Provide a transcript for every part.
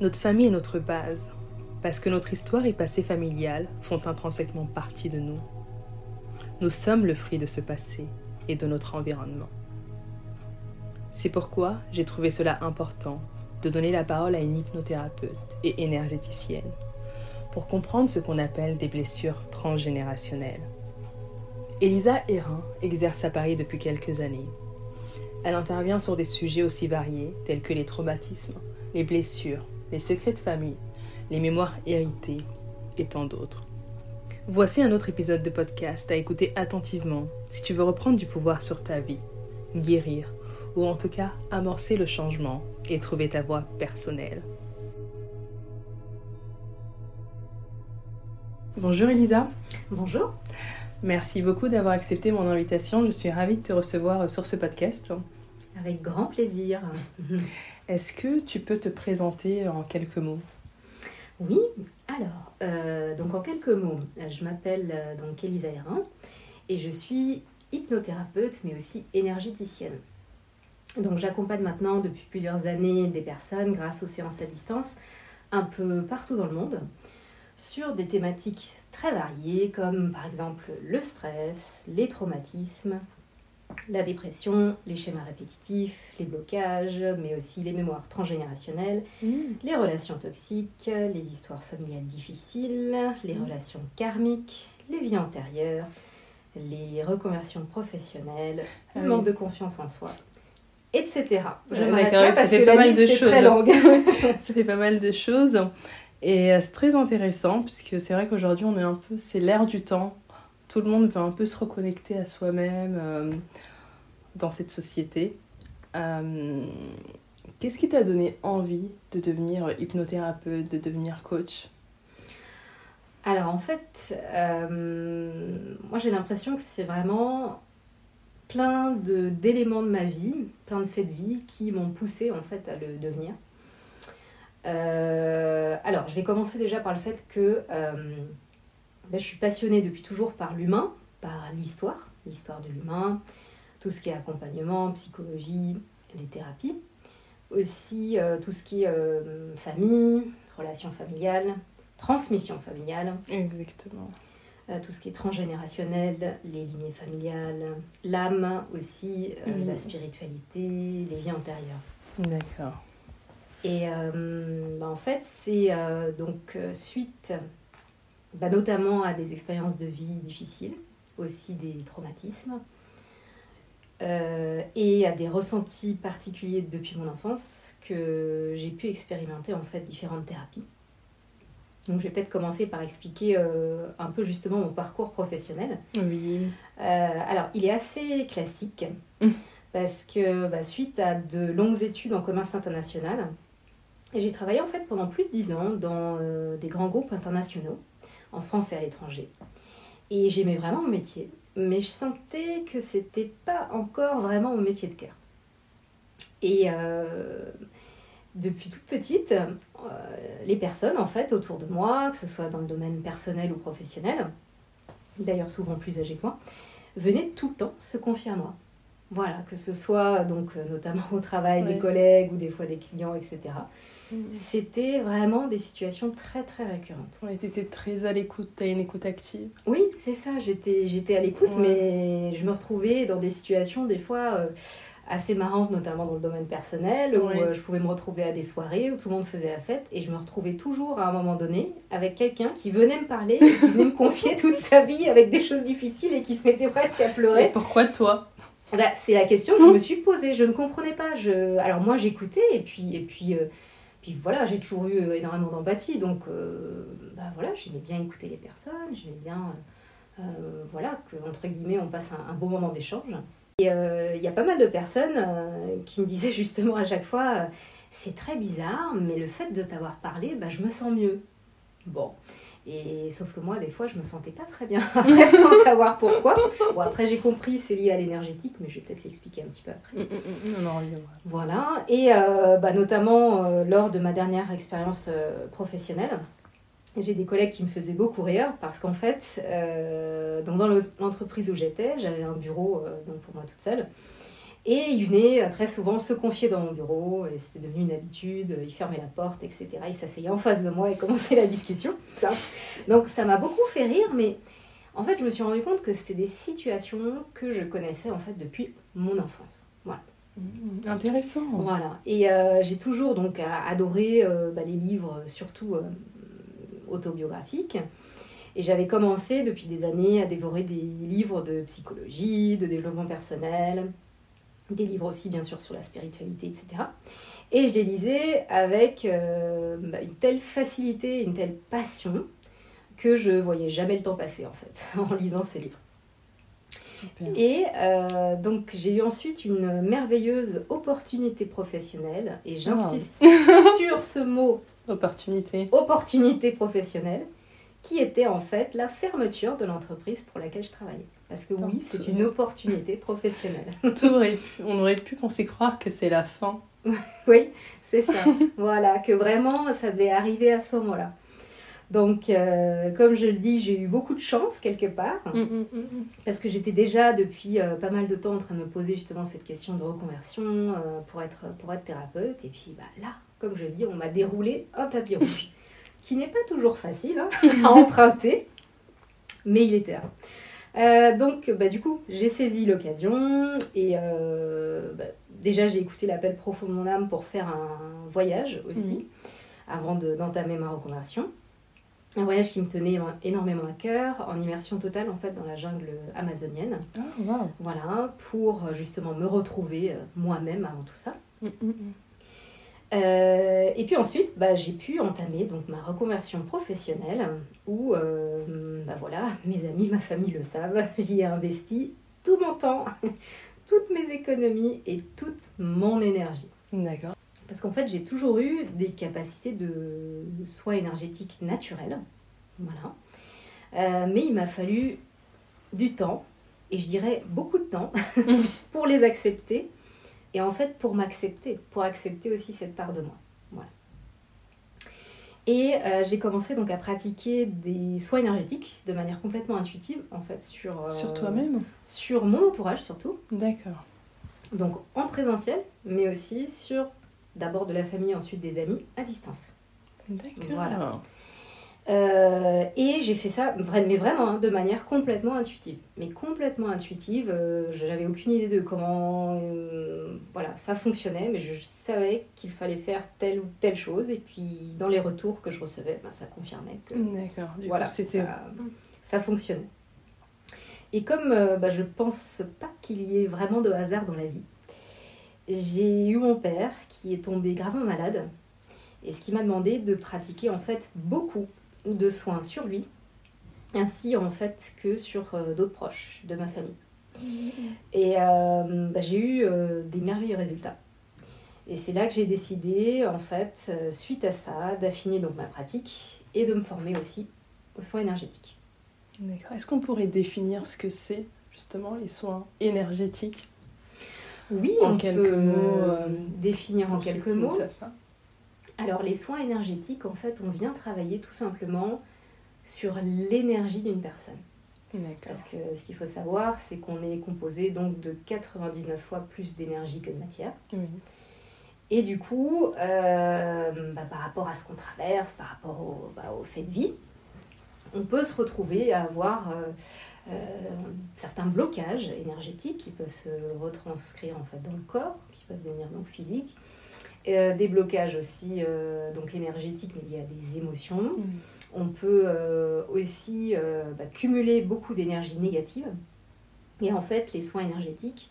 Notre famille est notre base, parce que notre histoire et passé familial font intrinsèquement partie de nous. Nous sommes le fruit de ce passé et de notre environnement. C'est pourquoi j'ai trouvé cela important de donner la parole à une hypnothérapeute et énergéticienne pour comprendre ce qu'on appelle des blessures transgénérationnelles. Elisa Hérin exerce à Paris depuis quelques années. Elle intervient sur des sujets aussi variés tels que les traumatismes, les blessures, les secrets de famille, les mémoires héritées et tant d'autres. Voici un autre épisode de podcast à écouter attentivement si tu veux reprendre du pouvoir sur ta vie, guérir ou en tout cas amorcer le changement et trouver ta voie personnelle. Bonjour Elisa. Bonjour. Merci beaucoup d'avoir accepté mon invitation. Je suis ravie de te recevoir sur ce podcast. Avec grand plaisir. Est-ce que tu peux te présenter en quelques mots? Oui, alors, euh, donc en quelques mots, je m'appelle euh, Elisa Hérin et je suis hypnothérapeute mais aussi énergéticienne. Donc j'accompagne maintenant depuis plusieurs années des personnes grâce aux séances à distance un peu partout dans le monde sur des thématiques très variées comme par exemple le stress, les traumatismes, la dépression, les schémas répétitifs, les blocages, mais aussi les mémoires transgénérationnelles, mmh. les relations toxiques, les histoires familiales difficiles, les mmh. relations karmiques, les vies antérieures, les reconversions professionnelles, le ah manque de confiance en soi, etc. Je D'accord, ça fait pas mal de choses. ça fait pas mal de choses. Et euh, c'est très intéressant, puisque c'est vrai qu'aujourd'hui, on est un peu. C'est l'ère du temps. Tout le monde veut un peu se reconnecter à soi-même euh, dans cette société. Euh, qu'est-ce qui t'a donné envie de devenir hypnothérapeute, de devenir coach? Alors en fait, moi j'ai l'impression que c'est vraiment plein d'éléments de, ma vie, plein de faits de vie qui m'ont poussé en fait à le devenir. Euh, alors, je vais commencer déjà par le fait que euh, ben, je suis passionnée depuis toujours par l'humain, par l'histoire, l'histoire de l'humain, tout ce qui est accompagnement, psychologie, les thérapies. Aussi euh, tout ce qui est famille, relations familiales, transmission familiale. Exactement. Euh, tout ce qui est transgénérationnel, les lignées familiales, l'âme aussi, euh, la spiritualité, les vies antérieures. D'accord. Et euh, bah, en fait, c'est donc suite bah, notamment à des expériences de vie difficiles, aussi des traumatismes, et à des ressentis particuliers depuis mon enfance que j'ai pu expérimenter en fait différentes thérapies. Donc, je vais peut-être commencer par expliquer euh, un peu justement mon parcours professionnel. Oui. Euh, alors, il est assez classique mm. parce que bah, suite à de longues études en commerce international, j'ai travaillé en fait pendant plus de 10 ans dans euh, des grands groupes internationaux, en France et à l'étranger. Et j'aimais vraiment mon métier, mais je sentais que c'était pas encore vraiment mon métier de cœur. Et depuis toute petite, euh, les personnes en fait autour de moi, que ce soit dans le domaine personnel ou professionnel, d'ailleurs souvent plus âgées que moi, venaient tout le temps se confier à moi. Voilà, que ce soit donc euh, notamment au travail des collègues ou des fois des clients, etc. Mmh. C'était vraiment des situations très très récurrentes. Ouais, tu étais très à l'écoute, tu as une écoute active. Oui, c'est ça, j'étais, j'étais à l'écoute, mais je me retrouvais dans des situations des fois... Euh, assez marrante, notamment dans le domaine personnel, où euh, je pouvais me retrouver à des soirées où tout le monde faisait la fête et je me retrouvais toujours à un moment donné avec quelqu'un qui venait me parler, qui venait me confier toute sa vie avec des choses difficiles et qui se mettait presque à pleurer. Et pourquoi toi? Bah, C'est la question que je me suis posée. Je ne comprenais pas. Je... Alors moi j'écoutais et puis, et puis, euh, voilà, j'ai toujours eu euh, énormément d'empathie. Donc bah, voilà, j'aimais bien écouter les personnes, j'aimais bien voilà, que, entre guillemets, on passe un, un beau moment d'échange. Et euh, il y a pas mal de personnes euh, qui me disaient justement à chaque fois euh, c'est très bizarre, mais le fait de t'avoir parlé, bah, je me sens mieux. Bon. Et sauf que moi, des fois, je me sentais pas très bien, sans savoir pourquoi. Bon, après, j'ai compris, c'est lié à l'énergétique, mais je vais peut-être l'expliquer un petit peu après. Mm, mm, mm, voilà. Et bah, notamment lors de ma dernière expérience professionnelle, j'ai des collègues qui me faisaient beaucoup rire parce qu'en fait, euh, dans l'entreprise où j'étais, j'avais un bureau euh, donc pour moi toute seule. Et il venait euh, très souvent se confier dans mon bureau, et c'était devenu une habitude, il fermait la porte, etc. Il s'asseyait en face de moi et commençait la discussion. Donc ça m'a beaucoup fait rire, mais en fait je me suis rendu compte que c'était des situations que je connaissais en fait depuis mon enfance. Voilà. Mmh, intéressant. Voilà. Et euh, j'ai toujours donc adoré euh, bah, les livres, surtout autobiographiques. Et j'avais commencé depuis des années à dévorer des livres de psychologie, de développement personnel, des livres aussi bien sûr sur la spiritualité, etc. Et je les lisais avec euh, bah, une telle facilité, une telle passion que je voyais jamais le temps passer en fait en lisant ces livres. Super. Et euh, donc j'ai eu ensuite une merveilleuse opportunité professionnelle et j'insiste sur ce mot opportunité. Opportunité professionnelle qui était en fait la fermeture de l'entreprise pour laquelle je travaillais. Parce que oui, c'est une opportunité professionnelle. Aurait on aurait pu penser croire que c'est la fin. oui, c'est ça. voilà, que vraiment ça devait arriver à ce moment-là. Donc, euh, comme je le dis, j'ai eu beaucoup de chance quelque part, mm, mm, mm, parce que j'étais déjà depuis euh, pas mal de temps en train de me poser justement cette question de reconversion euh, pour, être, pour être thérapeute. Et puis bah, là, comme je dis, on m'a déroulé un papier rouge, qui n'est pas toujours facile hein, à emprunter, mais il était là. Euh, donc, bah, du coup, j'ai saisi l'occasion et euh, bah, déjà j'ai écouté l'appel profond de mon âme pour faire un voyage aussi, mhm. avant d'entamer ma reconversion. Un voyage qui me tenait énormément à cœur, en immersion totale en fait dans la jungle amazonienne. Ah, voilà, pour justement me retrouver euh, moi-même avant tout ça. Mm, mm, mm. Euh, et puis ensuite, bah, j'ai pu entamer donc ma reconversion professionnelle où, euh, bah voilà, mes amis, ma famille le savent, j'y ai investi tout mon temps, toutes mes économies et toute mon énergie. D'accord. Parce qu'en fait, j'ai toujours eu des capacités de soins énergétiques naturelles. Voilà. Euh, mais il m'a fallu du temps, et je dirais beaucoup de temps, pour les accepter et en fait, pour m'accepter, pour accepter aussi cette part de moi. Voilà. Et euh, j'ai commencé donc à pratiquer des soins énergétiques de manière complètement intuitive, en fait, sur... Euh, sur toi-même Sur mon entourage surtout. D'accord. Donc en présentiel, mais aussi sur d'abord de la famille, ensuite des amis, à distance. D'accord. Voilà. Euh, et j'ai fait ça, mais vraiment, hein, de manière complètement intuitive. Mais complètement intuitive, euh, je n'avais aucune idée de comment euh, voilà, ça fonctionnait, mais je savais qu'il fallait faire telle ou telle chose. Et puis, dans les retours que je recevais, ben, ça confirmait que D'accord, voilà, c'était... Ça, fonctionnait. Et comme bah, je pense pas qu'il y ait vraiment de hasard dans la vie, j'ai eu mon père qui est tombé gravement malade et ce qui m'a demandé de pratiquer en fait beaucoup de soins sur lui, ainsi en fait que sur euh, d'autres proches de ma famille. Et euh, bah, j'ai eu euh, des merveilleux résultats. Et c'est là que j'ai décidé, en fait, suite à ça, d'affiner donc ma pratique et de me former aussi aux soins énergétiques. D'accord. Est-ce qu'on pourrait définir ce que c'est justement les soins énergétiques? Oui, en quelques mots. définir en quelques mots. Alors les soins énergétiques, en fait, on vient travailler tout simplement sur l'énergie d'une personne. Parce que ce qu'il faut savoir, c'est qu'on est composé donc de 99 fois plus d'énergie que de matière. Et du coup, euh, bah, par rapport à ce qu'on traverse, par rapport au, bah, fait de vie, on peut se retrouver à avoir euh, euh, certains blocages énergétiques qui peuvent se retranscrire en fait dans le corps, qui peuvent devenir donc physiques, euh, des blocages aussi euh, donc énergétiques, mais liés à des émotions. On peut euh, aussi bah, cumuler beaucoup d'énergie négative. Et en fait, les soins énergétiques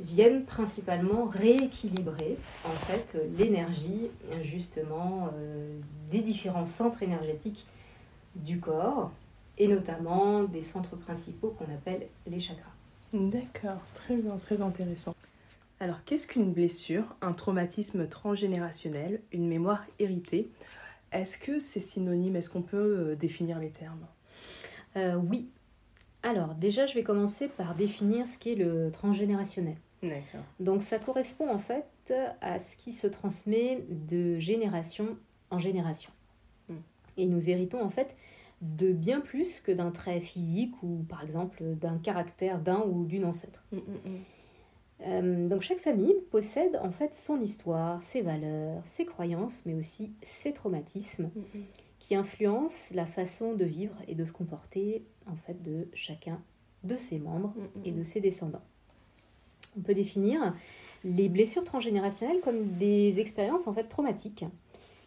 viennent principalement rééquilibrer en fait l'énergie justement des différents centres énergétiques du corps et notamment des centres principaux qu'on appelle les chakras. D'accord, très bien, très intéressant. Alors, qu'est-ce qu'une blessure, un traumatisme transgénérationnel, une mémoire héritée? Est-ce que c'est synonyme? Est-ce qu'on peut euh, définir les termes? Euh, Oui. Alors, déjà, je vais commencer par définir ce qu'est le transgénérationnel. D'accord. Donc, ça correspond en fait à ce qui se transmet de génération en génération. Hmm. Et nous héritons en fait de bien plus que d'un trait physique ou par exemple d'un caractère d'un ou d'une ancêtre. Hmm, hmm, Euh, donc chaque famille possède en fait son histoire, ses valeurs, ses croyances, mais aussi ses traumatismes Mm, qui influencent la façon de vivre et de se comporter en fait de chacun de ses membres mm, et de ses descendants. On peut définir les blessures transgénérationnelles comme des expériences en fait traumatiques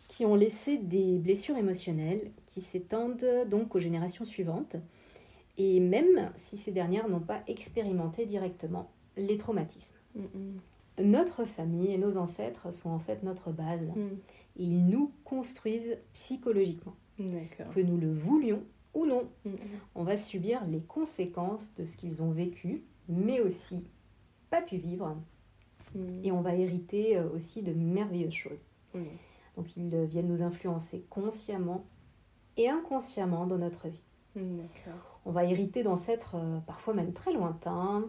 qui ont laissé des blessures émotionnelles qui s'étendent donc aux générations suivantes et même si ces dernières n'ont pas expérimenté directement les traumatismes. Notre famille et nos ancêtres sont en fait notre base mm. et ils nous construisent psychologiquement. D'accord. Que nous le voulions ou non, Mm, on va subir les conséquences de ce qu'ils ont vécu, mais aussi pas pu vivre, Mm. et on va hériter euh, aussi de merveilleuses choses. Donc ils viennent nous influencer consciemment et inconsciemment dans notre vie. Mm, D'accord. On va hériter d'ancêtres euh, parfois même très lointains,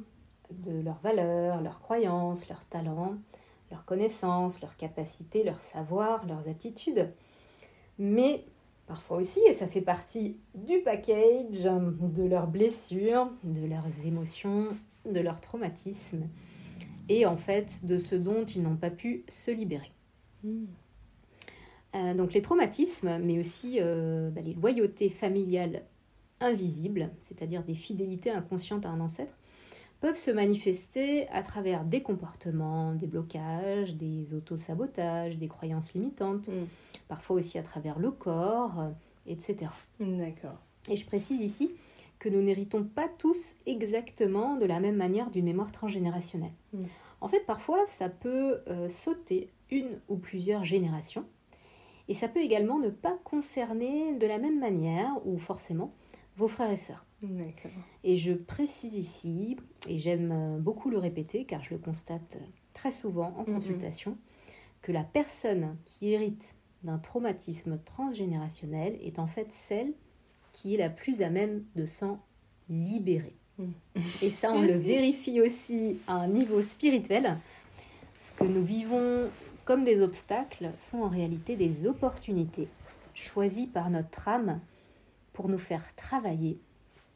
de leurs valeurs, leurs croyances, leurs talents, leurs connaissances, leurs capacités, leurs savoirs, leurs aptitudes. Mais parfois aussi, et ça fait partie du package, de leurs blessures, de leurs émotions, de leurs traumatismes, et en fait de ce dont ils n'ont pas pu se libérer. Mm. Euh, donc les traumatismes, mais aussi euh, bah, les loyautés familiales invisibles, c'est-à-dire des fidélités inconscientes à un ancêtre, peuvent se manifester à travers des comportements, des blocages, des autosabotages, des croyances limitantes, Mm. parfois aussi à travers le corps, euh, etc. D'accord. Et je précise ici que nous n'héritons pas tous exactement de la même manière d'une mémoire transgénérationnelle. Mm. En fait, parfois, ça peut euh, sauter une ou plusieurs générations, et ça peut également ne pas concerner de la même manière, ou forcément, vos frères et sœurs. Et je précise ici, et j'aime euh, beaucoup le répéter car je le constate très souvent en Mhm. consultation, que la personne qui hérite d'un traumatisme transgénérationnel est en fait celle qui est la plus à même de s'en libérer. Mhm. Et ça, on le vérifie aussi à un niveau spirituel. Ce que nous vivons comme des obstacles sont en réalité des opportunités choisies par notre âme pour nous faire travailler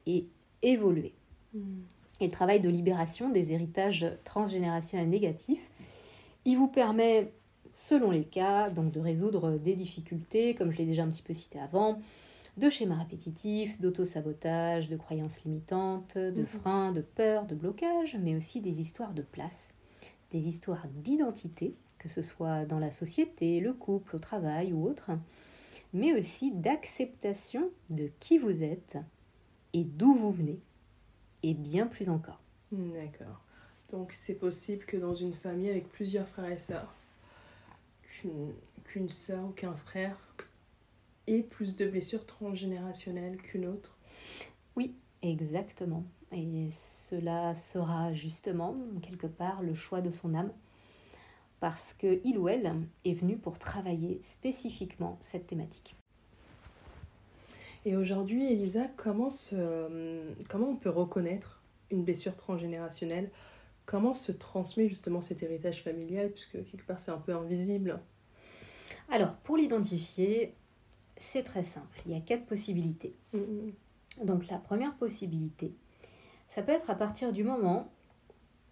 et évoluer. Mm. Et le travail de libération des héritages transgénérationnels négatifs, il vous permet, selon les cas, donc de résoudre des difficultés, comme je l'ai déjà un petit peu cité avant, de schémas répétitifs, d'auto-sabotage, de croyances limitantes, de Mhm. freins, de peurs, de blocages, mais aussi des histoires de place, des histoires d'identité, que ce soit dans la société, le couple, au travail ou autre, mais aussi d'acceptation de qui vous êtes et d'où vous venez, et bien plus encore. D'accord. Donc c'est possible que dans une famille avec plusieurs frères et sœurs, qu'une qu'une sœur ou qu'un frère ait plus de blessures transgénérationnelles qu'une autre? Exactement. Et cela sera justement, quelque part, le choix de son âme, parce que il ou elle est venu pour travailler spécifiquement cette thématique. Et aujourd'hui, Elisa, comment, se- comment on peut reconnaître une blessure transgénérationnelle? Comment se transmet justement cet héritage familial? Puisque quelque part c'est un peu invisible. Alors, pour l'identifier, c'est très simple. Il y a quatre possibilités. Donc, la première possibilité, ça peut être à partir du moment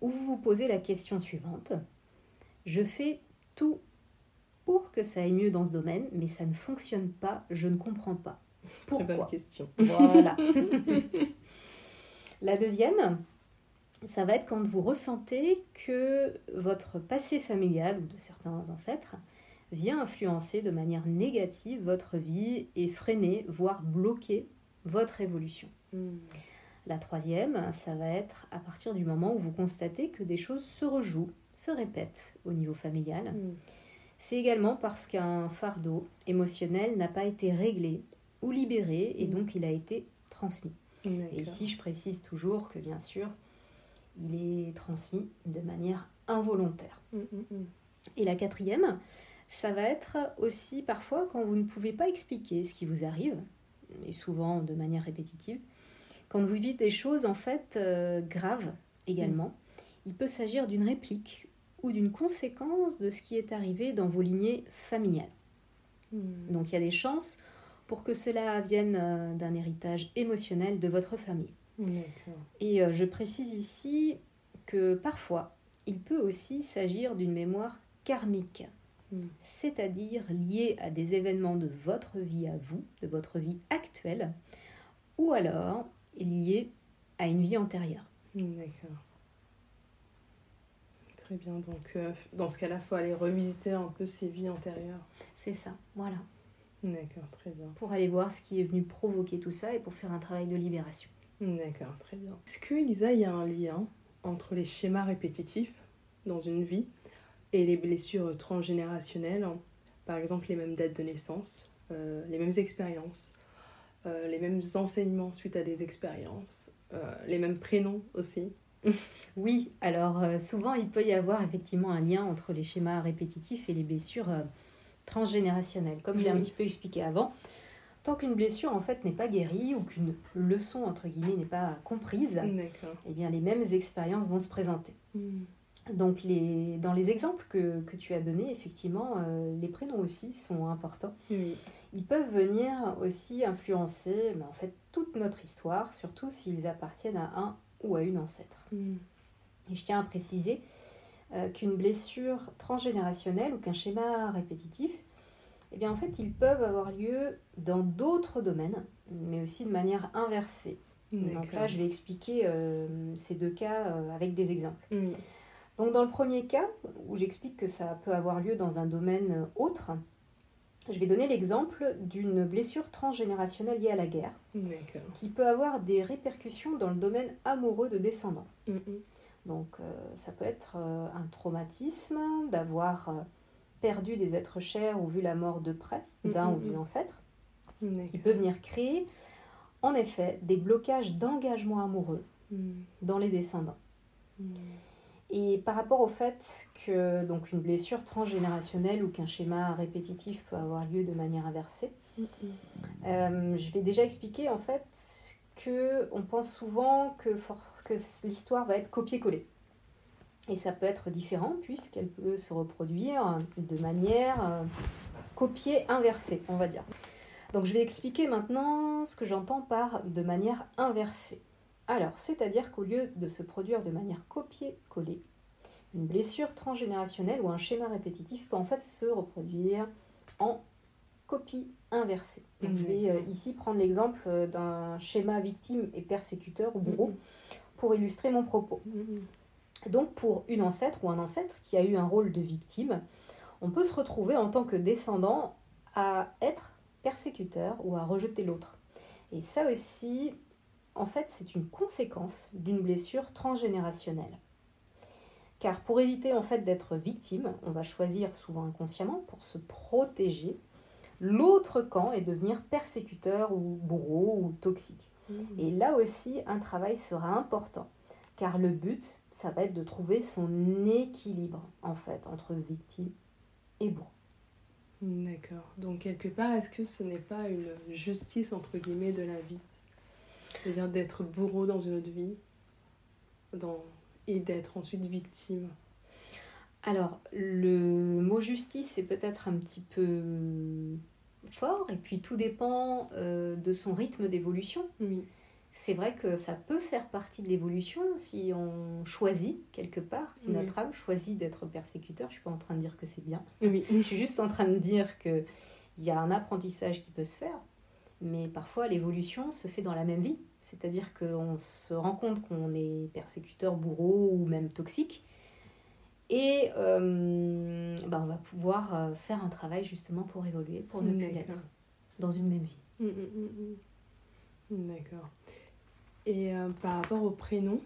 où vous vous posez la question suivante. Je fais tout pour que ça aille mieux dans ce domaine, mais ça ne fonctionne pas, je ne comprends pas. Bonne Pourquoi question. Voilà. La deuxième, ça va être quand vous ressentez que votre passé familial ou de certains ancêtres vient influencer de manière négative votre vie et freiner, voire bloquer votre évolution. Mm. La troisième, ça va être à partir du moment où vous constatez que des choses se rejouent, se répètent au niveau familial. Mm. C'est également parce qu'un fardeau émotionnel n'a pas été réglé ou libéré et Mm. donc il a été transmis. Et ici, je précise toujours que bien sûr, il est transmis de manière involontaire. Mm. Et la quatrième, ça va être aussi parfois quand vous ne pouvez pas expliquer ce qui vous arrive, et souvent de manière répétitive, quand vous vivez des choses en fait euh, graves également, il peut s'agir d'une réplique ou d'une conséquence de ce qui est arrivé dans vos lignées familiales. Mm. Donc il y a des chances pour que cela vienne euh, d'un héritage émotionnel de votre famille. D'accord. Et euh, je précise ici que parfois, il peut aussi s'agir d'une mémoire karmique, Mm. c'est-à-dire liée à des événements de votre vie à vous, de votre vie actuelle, ou alors liée à une vie antérieure. D'accord. Très bien. Donc, euh, dans ce cas-là, il faut aller revisiter un peu ses vies antérieures. C'est ça, voilà. D'accord, très bien. Pour aller voir ce qui est venu provoquer tout ça et pour faire un travail de libération. D'accord, très bien. Est-ce que, Elisa, il y a un lien entre les schémas répétitifs dans une vie et les blessures transgénérationnelles Par exemple, les mêmes dates de naissance, euh, les mêmes expériences, euh, les mêmes enseignements suite à des expériences, euh, les mêmes prénoms aussi? Oui, alors euh, souvent il peut y avoir effectivement un lien entre les schémas répétitifs et les blessures euh, transgénérationnelles. Comme je l'ai un petit peu expliqué avant, tant qu'une blessure en fait n'est pas guérie ou qu'une leçon entre guillemets n'est pas comprise, eh bien les mêmes expériences vont se présenter. Donc les, dans les exemples que, que tu as donnés, effectivement, euh, les prénoms aussi sont importants. Oui. Ils peuvent venir aussi influencer mais en fait toute notre histoire, surtout s'ils appartiennent à un ou à une ancêtre. Et je tiens à préciser euh, qu'une blessure transgénérationnelle ou qu'un schéma répétitif, eh bien en fait, ils peuvent avoir lieu dans d'autres domaines, mais aussi de manière inversée. Donc là, je vais expliquer euh, ces deux cas euh, avec des exemples. Oui. Donc dans le premier cas, où j'explique que ça peut avoir lieu dans un domaine autre, je vais donner l'exemple d'une blessure transgénérationnelle liée à la guerre, qui peut avoir des répercussions dans le domaine amoureux de descendants. Donc euh, ça peut être euh, un traumatisme d'avoir euh, perdu des êtres chers ou vu la mort de près d'un ou d'une ancêtre, qui peut venir créer en effet des blocages d'engagement amoureux Mhm. dans les descendants. Et par rapport au fait que donc une blessure transgénérationnelle ou qu'un schéma répétitif peut avoir lieu de manière inversée, euh, je vais déjà expliquer en fait que on pense souvent que, l'histoire va être copier-coller. Et ça peut être différent puisqu'elle peut se reproduire de manière euh, copier-inversée, on va dire. Donc je vais expliquer maintenant ce que j'entends par de manière inversée. Alors, c'est-à-dire qu'au lieu de se produire de manière copier-coller, une blessure transgénérationnelle ou un schéma répétitif peut en fait se reproduire en copie inversée. Je vais euh, ici prendre l'exemple euh, d'un schéma victime et persécuteur ou bourreau Mhm. pour illustrer mon propos. Mhm. Donc pour une ancêtre ou un ancêtre qui a eu un rôle de victime, on peut se retrouver en tant que descendant à être persécuteur ou à rejeter l'autre. Et ça aussi, en fait, c'est une conséquence d'une blessure transgénérationnelle. Car pour éviter en fait d'être victime, on va choisir souvent inconsciemment pour se protéger l'autre camp et devenir persécuteur ou bourreau ou toxique. Mhm. Et là aussi, un travail sera important, car le but, ça va être de trouver son équilibre, en fait, entre victime et bourreau. D'accord. Donc, quelque part, est-ce que ce n'est pas une justice, entre guillemets, de la vie? C'est-à-dire d'être bourreau dans une autre vie dans... et d'être ensuite victime Alors, le mot justice est peut-être un petit peu fort, et puis tout dépend euh, de son rythme d'évolution. Oui. C'est vrai que ça peut faire partie de l'évolution si on choisit quelque part, si Oui. notre âme choisit d'être persécuteur. Je suis pas en train de dire que c'est bien. Oui. Je suis juste en train de dire qu'il y a un apprentissage qui peut se faire, mais parfois l'évolution se fait dans la même vie. C'est-à-dire qu'on se rend compte qu'on est persécuteur, bourreau ou même toxique. Et euh, bah, on va pouvoir euh, faire un travail justement pour évoluer, pour ne plus l'être dans une même vie. Mm, mm, mm, mm. D'accord. Et euh, par rapport au prénom,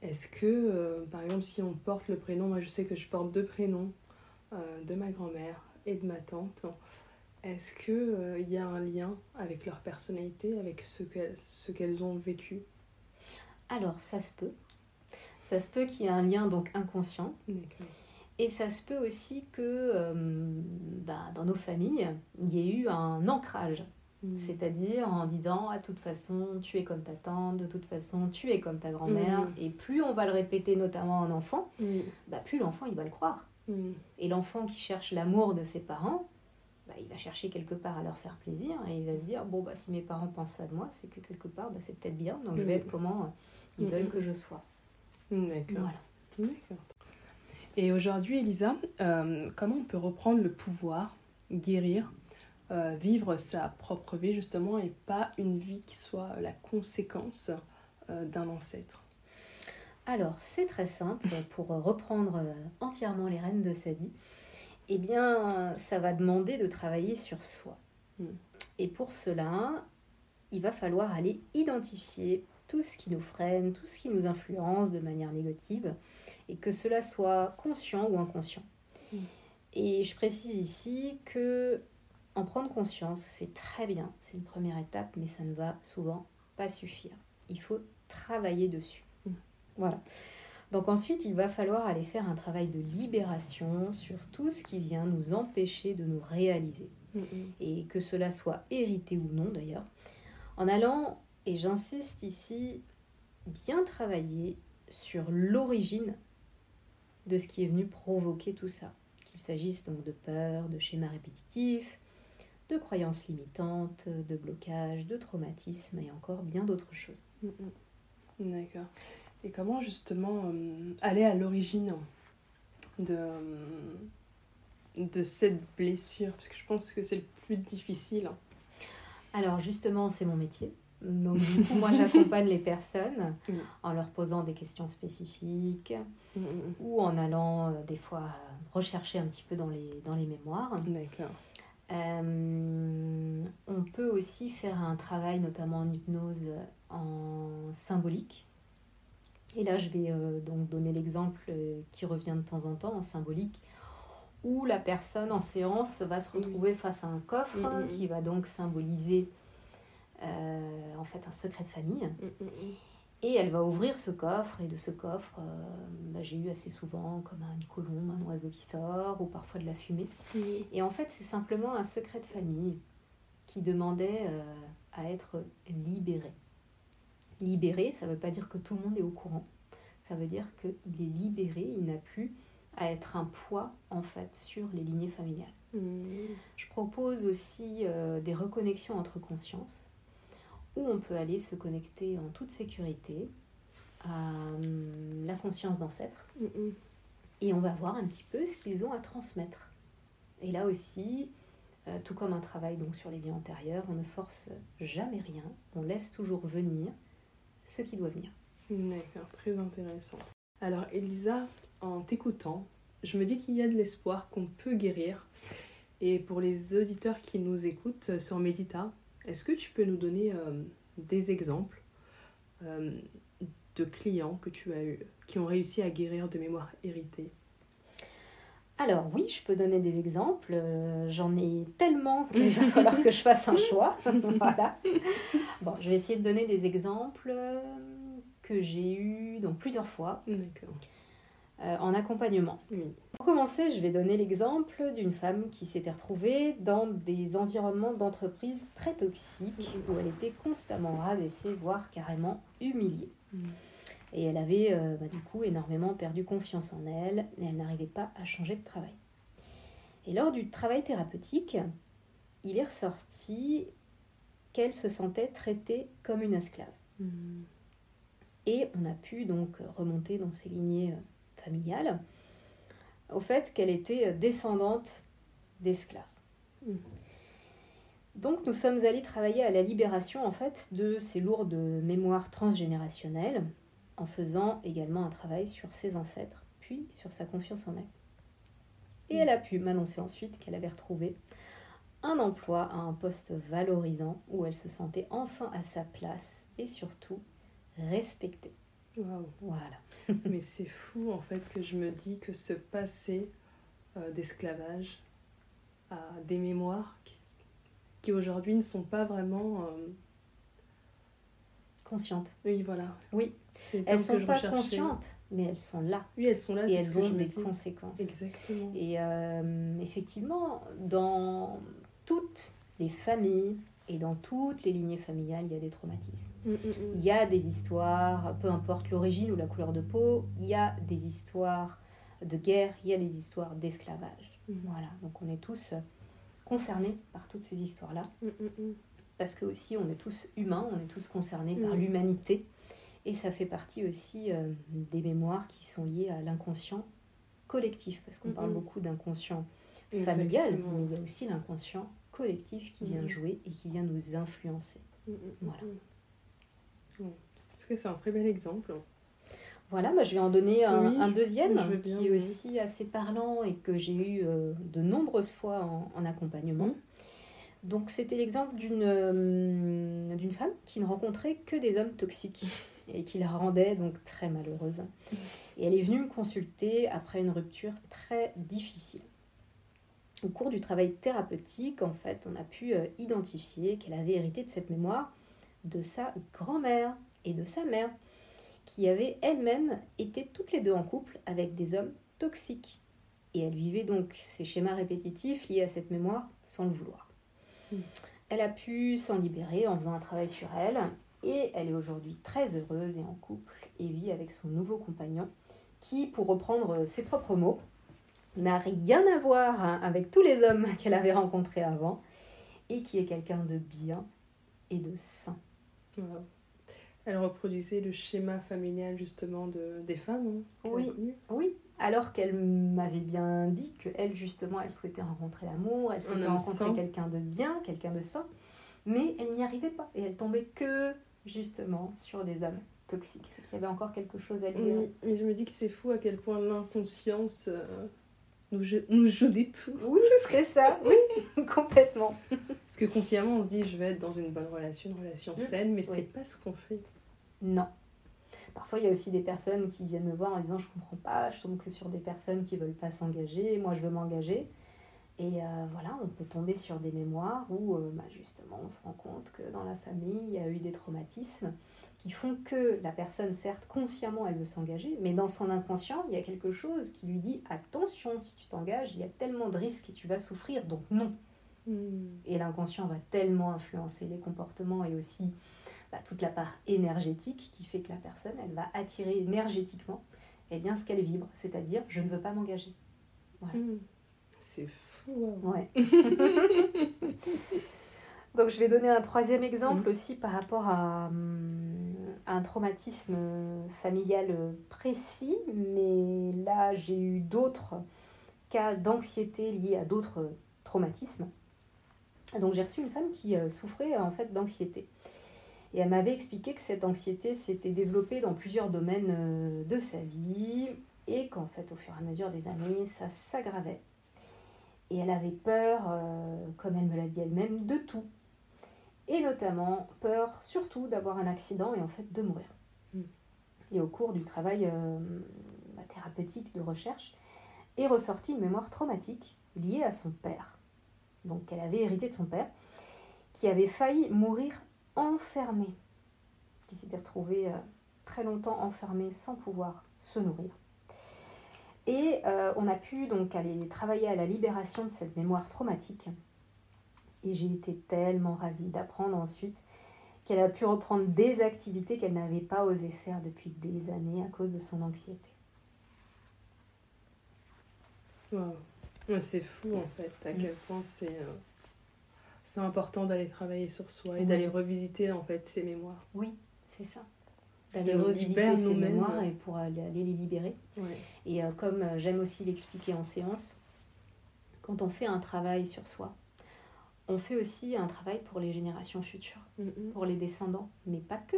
est-ce que, euh, par exemple, si on porte le prénom, moi je sais que je porte deux prénoms de ma grand-mère et de ma tante, est-ce qu'il y a un lien avec leur personnalité, avec ce qu'elles ont vécu? Alors ça se peut. Ça se peut qu'il y ait un lien donc inconscient. Et ça se peut aussi que euh, bah, dans nos familles, il y ait eu un ancrage. Mm. C'est-à-dire en disant, à toute façon, tu es comme ta tante, de toute façon, tu es comme ta grand-mère. Mhm. Et plus on va le répéter, notamment en enfant, Oui. bah, plus l'enfant, il va le croire. Et l'enfant qui cherche l'amour de ses parents, bah, il va chercher quelque part à leur faire plaisir. Et il va se dire, bon, bah, si mes parents pensent ça de moi, c'est que quelque part, bah, c'est peut-être bien. Donc je vais Mhm. être comment ils Mhm. veulent que je sois. D'accord. Voilà. D'accord. Et aujourd'hui, Elisa, euh, comment on peut reprendre le pouvoir, guérir, euh, vivre sa propre vie justement et pas une vie qui soit la conséquence euh, d'un ancêtre? Alors, c'est très simple. Pour reprendre entièrement les rênes de sa vie, eh bien, ça va demander de travailler sur soi. Mm. Et pour cela, il va falloir aller identifier tout ce qui nous freine, tout ce qui nous influence de manière négative, et que cela soit conscient ou inconscient. Mm. Et je précise ici que en prendre conscience, c'est très bien, c'est une première étape, mais ça ne va souvent pas suffire. Il faut travailler dessus. Mm. Voilà. Donc ensuite, il va falloir aller faire un travail de libération sur tout ce qui vient nous empêcher de nous réaliser. Et que cela soit hérité ou non d'ailleurs. En allant, et j'insiste ici, bien travailler sur l'origine de ce qui est venu provoquer tout ça. Qu'il s'agisse donc de peur, de schémas répétitifs, de croyances limitantes, de blocages, de traumatismes et encore bien d'autres choses. D'accord. Et comment justement euh, aller à l'origine de, de cette blessure? Parce que je pense que c'est le plus difficile. Alors justement, c'est mon métier. Donc du coup, moi j'accompagne les personnes en leur posant des questions spécifiques Mm, mm, ou en allant euh, des fois rechercher un petit peu dans les, dans les mémoires. D'accord. Euh, on peut aussi faire un travail, notamment en hypnose, en symbolique. Et là, je vais euh, donc donner l'exemple euh, qui revient de temps en temps en symbolique, où la personne en séance va se retrouver face à un coffre Mm, mm, mm. qui va donc symboliser euh, en fait un secret de famille. Et elle va ouvrir ce coffre, et de ce coffre, euh, bah, j'ai eu assez souvent comme une colombe, un oiseau qui sort, ou parfois de la fumée. Et en fait, c'est simplement un secret de famille qui demandait à être libéré. Libéré, ça ne veut pas dire que tout le monde est au courant. Ça veut dire qu'il est libéré, il n'a plus à être un poids en fait sur les lignées familiales. Mm. Je propose aussi euh, des reconnexions entre consciences où on peut aller se connecter en toute sécurité à hum, la conscience d'ancêtres Mm, mm. et on va voir un petit peu ce qu'ils ont à transmettre. Et là aussi, euh, tout comme un travail donc sur les vies antérieures, on ne force jamais rien, on laisse toujours venir ce qui doit venir. D'accord, très intéressant. Alors Elisa, en t'écoutant, je me dis qu'il y a de l'espoir, qu'on peut guérir. Et pour les auditeurs qui nous écoutent sur Medita, est-ce que tu peux nous donner euh, des exemples euh, de clients que tu as eu, qui ont réussi à guérir de mémoire héritée? Alors oui, je peux donner des exemples. Euh, J'en ai tellement qu'il va falloir que je fasse un choix. voilà. Bon, je vais essayer de donner des exemples euh, que j'ai eu donc plusieurs fois euh, en accompagnement. Oui. Pour commencer, je vais donner l'exemple d'une femme qui s'était retrouvée dans des environnements d'entreprise très toxiques où elle était constamment rabaissée, voire carrément humiliée. Et elle avait euh, bah, du coup énormément perdu confiance en elle et elle n'arrivait pas à changer de travail. Et lors du travail thérapeutique, il est ressorti qu'elle se sentait traitée comme une esclave. Mm. Et on a pu donc remonter dans ses lignées euh, familiales au fait qu'elle était descendante d'esclaves. Mm. Donc nous sommes allés travailler à la libération en fait de ces lourdes mémoires transgénérationnelles en faisant également un travail sur ses ancêtres, puis sur sa confiance en elle. Et elle a pu m'annoncer ensuite qu'elle avait retrouvé un emploi à un poste valorisant où elle se sentait enfin à sa place et surtout respectée. Voilà. Mais c'est fou en fait que je me dis que ce passé euh, d'esclavage à des mémoires qui aujourd'hui ne sont pas vraiment. euh, Consciente. Oui, voilà. Oui, elles sont pas conscientes, mais elles sont là. Oui, elles sont là. et elles ont des conséquences. Exactement. Et euh, effectivement, dans toutes les familles et dans toutes les lignées familiales, il y a des traumatismes. Mm, mm, Il mm. y a des histoires, peu importe l'origine ou la couleur de peau, il y a des histoires de guerre, il y a des histoires d'esclavage. Voilà, donc on est tous concernés par toutes ces histoires-là. Parce que aussi on est tous humains, on est tous concernés par Mm. l'humanité. Et ça fait partie aussi euh, des mémoires qui sont liées à l'inconscient collectif, parce qu'on parle beaucoup d'inconscient familial, mais il y a aussi l'inconscient collectif qui vient jouer et qui vient nous influencer. Mm, mm, Voilà. mm. Parce que c'est un très bel exemple. Voilà, bah, je vais en donner un, Oui, un deuxième je veux bien, qui est oui. aussi assez parlant et que j'ai eu euh, de nombreuses fois en, en accompagnement. Donc c'était l'exemple d'une euh, d'une femme qui ne rencontrait que des hommes toxiques et qui la rendait donc très malheureuse. Et elle est venue me consulter après une rupture très difficile. Au cours du travail thérapeutique, en fait, on a pu euh, identifier qu'elle avait hérité de cette mémoire de sa grand-mère et de sa mère, qui avaient elles-mêmes été toutes les deux en couple avec des hommes toxiques. Et elle vivait donc ces schémas répétitifs liés à cette mémoire sans le vouloir. Elle a pu s'en libérer en faisant un travail sur elle, et elle est aujourd'hui très heureuse et en couple, et vit avec son nouveau compagnon, qui, pour reprendre ses propres mots, n'a rien à voir hein, avec tous les hommes qu'elle avait rencontrés avant, et qui est quelqu'un de bien et de sain. Wow. Elle reproduisait le schéma familial justement de, des femmes. hein, Oui. Oui, alors qu'elle m'avait bien dit que elle justement, elle souhaitait rencontrer l'amour, elle souhaitait rencontrer quelqu'un de bien, quelqu'un de sain, mais elle n'y arrivait pas et elle tombait que justement sur des hommes toxiques. C'est qu'il y avait encore quelque chose à libérer. Oui, mais je me dis que c'est fou à quel point l'inconscience euh, nous, je- nous joue des tours. Oui, c'est ça, oui, complètement. Parce que consciemment, on se dit je vais être dans une bonne relation, une relation Mm. saine, mais Oui. c'est pas ce qu'on fait. Non. Parfois, il y a aussi des personnes qui viennent me voir en disant Je comprends pas, je tombe que sur des personnes qui veulent pas s'engager, moi je veux m'engager. Et euh, voilà, on peut tomber sur des mémoires où euh, bah, justement on se rend compte que dans la famille, il y a eu des traumatismes qui font que la personne, certes, consciemment, elle veut s'engager, mais dans son inconscient, il y a quelque chose qui lui dit Attention, si tu t'engages, il y a tellement de risques et tu vas souffrir, donc non. Et l'inconscient va tellement influencer les comportements et aussi bah, toute la part énergétique qui fait que la personne, elle va attirer énergétiquement eh bien, ce qu'elle vibre, c'est-à-dire je ne veux pas m'engager. Mm. C'est fou. hein. Ouais. Donc je vais donner un troisième exemple aussi par rapport à, hum, un traumatisme familial précis, mais là j'ai eu d'autres cas d'anxiété liés à d'autres traumatismes. Donc j'ai reçu une femme qui euh, souffrait en fait d'anxiété. Et elle m'avait expliqué que cette anxiété s'était développée dans plusieurs domaines euh, de sa vie et qu'en fait au fur et à mesure des années ça s'aggravait. Et elle avait peur, euh, comme elle me l'a dit elle-même, de tout. Et notamment peur surtout d'avoir un accident et en fait de mourir. Mm. Et au cours du travail euh, thérapeutique de recherche, est ressortie une mémoire traumatique liée à son père. Donc elle avait hérité de son père, qui avait failli mourir enfermé, qui s'était retrouvé euh, très longtemps enfermé sans pouvoir se nourrir. Et euh, on a pu donc aller travailler à la libération de cette mémoire traumatique. Et j'ai été tellement ravie d'apprendre ensuite qu'elle a pu reprendre des activités qu'elle n'avait pas osé faire depuis des années à cause de son anxiété. Wow. C'est fou en fait, à Mm. quel point c'est euh, c'est important d'aller travailler sur soi et d'aller revisiter en fait ses mémoires. Oui, c'est ça. D'aller revisiter ses mémoires et pour aller, les libérer. Ouais. Et euh, comme euh, j'aime aussi l'expliquer en séance, quand on fait un travail sur soi, on fait aussi un travail pour les générations futures, Mm, pour les descendants, mais pas que.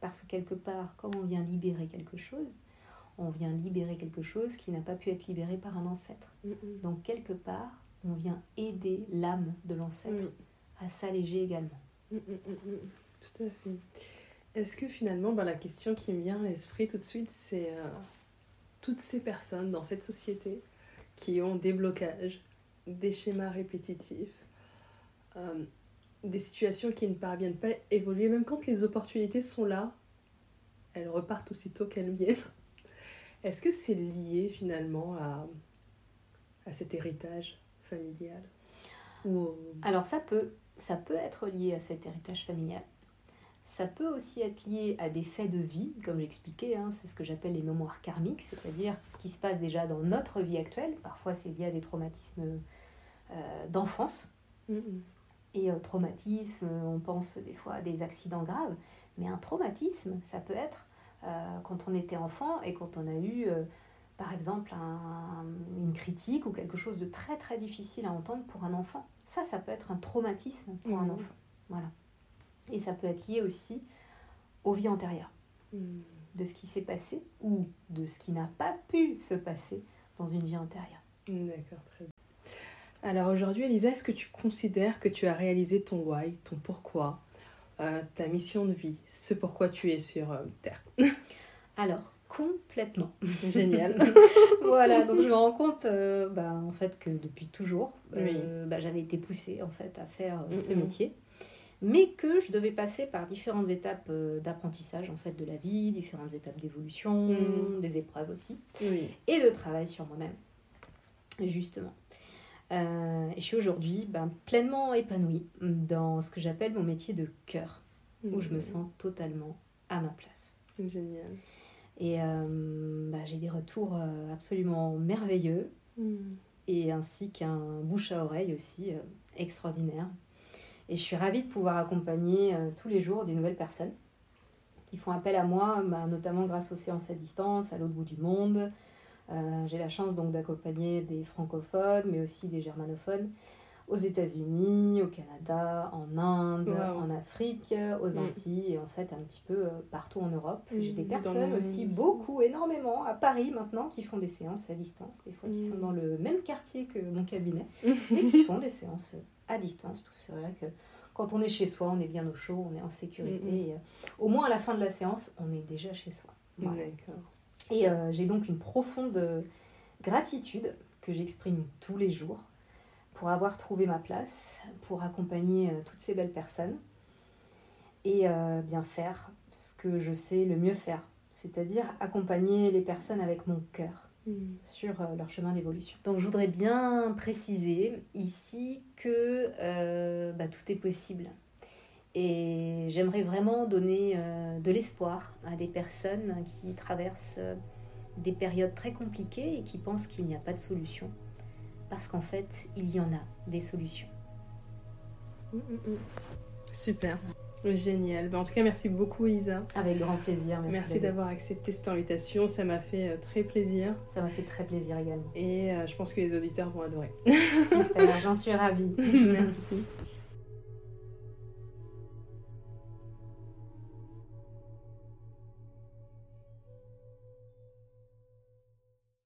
Parce que quelque part, comme on vient libérer quelque chose, on vient libérer quelque chose qui n'a pas pu être libéré par un ancêtre. Mm. Donc quelque part, on vient aider l'âme de l'ancêtre Oui. à s'alléger également. Mm, mm, mm, mm. Tout à fait. Est-ce que finalement, ben, la question qui me vient à l'esprit tout de suite, c'est euh, toutes ces personnes dans cette société qui ont des blocages, des schémas répétitifs, euh, des situations qui ne parviennent pas à évoluer, même quand les opportunités sont là, elles repartent aussitôt qu'elles viennent. Est-ce que c'est lié finalement à, à cet héritage? Familial Ou au- Alors ça peut, ça peut être lié à cet héritage familial. Ça peut aussi être lié à des faits de vie, comme j'expliquais, hein, c'est ce que j'appelle les mémoires karmiques, c'est-à-dire ce qui se passe déjà dans notre vie actuelle. Parfois c'est lié à des traumatismes euh, d'enfance. Mm. Et euh, traumatisme, on pense des fois à des accidents graves, Mais un traumatisme, ça peut être euh, quand on était enfant et quand on a eu, par exemple, un- une critique ou quelque chose de très très difficile à entendre pour un enfant. Ça, ça peut être un traumatisme pour un Mhm. enfant. Voilà. Et ça peut être lié aussi aux vies antérieures, de ce qui s'est passé ou de ce qui n'a pas pu se passer dans une vie antérieure. D'accord, très bien. Alors aujourd'hui, Elisa, est-ce que tu considères que tu as réalisé ton why, ton pourquoi, euh, ta mission de vie, ce pourquoi tu es sur euh, Terre Alors, complètement. Génial. voilà, donc je me rends compte euh, bah, en fait que depuis toujours, euh, bah, j'avais été poussée en fait à faire euh, ce métier, mais que je devais passer par différentes étapes d'apprentissage en fait de la vie, différentes étapes d'évolution, Mhm. des épreuves aussi, oui. et de travail sur moi-même, justement. Et je suis aujourd'hui ben, pleinement épanouie dans ce que j'appelle mon métier de cœur, où je me sens totalement à ma place. Génial. Et euh, bah, j'ai des retours euh, absolument merveilleux et ainsi qu'un bouche à oreille aussi euh, extraordinaire. Et je suis ravie de pouvoir accompagner tous les jours des nouvelles personnes qui font appel à moi, bah, notamment grâce aux séances à distance, à l'autre bout du monde. Euh, j'ai la chance donc d'accompagner des francophones, mais aussi des germanophones aux États-Unis, au Canada, en Inde, Wow. en Afrique, aux Mm. Antilles et en fait un petit peu euh, partout en Europe. Mm, J'ai des personnes aussi, aussi. beaucoup, énormément, à Paris maintenant, qui font des séances à distance, des fois qui Mm. sont dans le même quartier que mon cabinet, mais qui font des séances à distance. Parce que c'est vrai que quand on est chez soi, on est bien au chaud, on est en sécurité. Et, euh, au moins à la fin de la séance, on est déjà chez soi. Voilà. D'accord. Et euh, j'ai donc une profonde euh, gratitude que j'exprime tous les jours pour avoir trouvé ma place, pour accompagner euh, toutes ces belles personnes et euh, bien faire ce que je sais le mieux faire, c'est-à-dire accompagner les personnes avec mon cœur sur euh, leur chemin d'évolution. Donc je voudrais bien préciser ici que euh, bah, tout est possible. Et j'aimerais vraiment donner de l'espoir à des personnes qui traversent des périodes très compliquées et qui pensent qu'il n'y a pas de solution. Parce qu'en fait, il y en a des solutions. Super. Génial. Ben, en tout cas, merci beaucoup, Elisa. Avec grand plaisir. Merci, Merci d'avoir accepté cette invitation. Ça m'a fait euh, très plaisir. Ça m'a fait très plaisir également. Et euh, je pense que les auditeurs vont adorer. Super, j'en suis ravie. merci.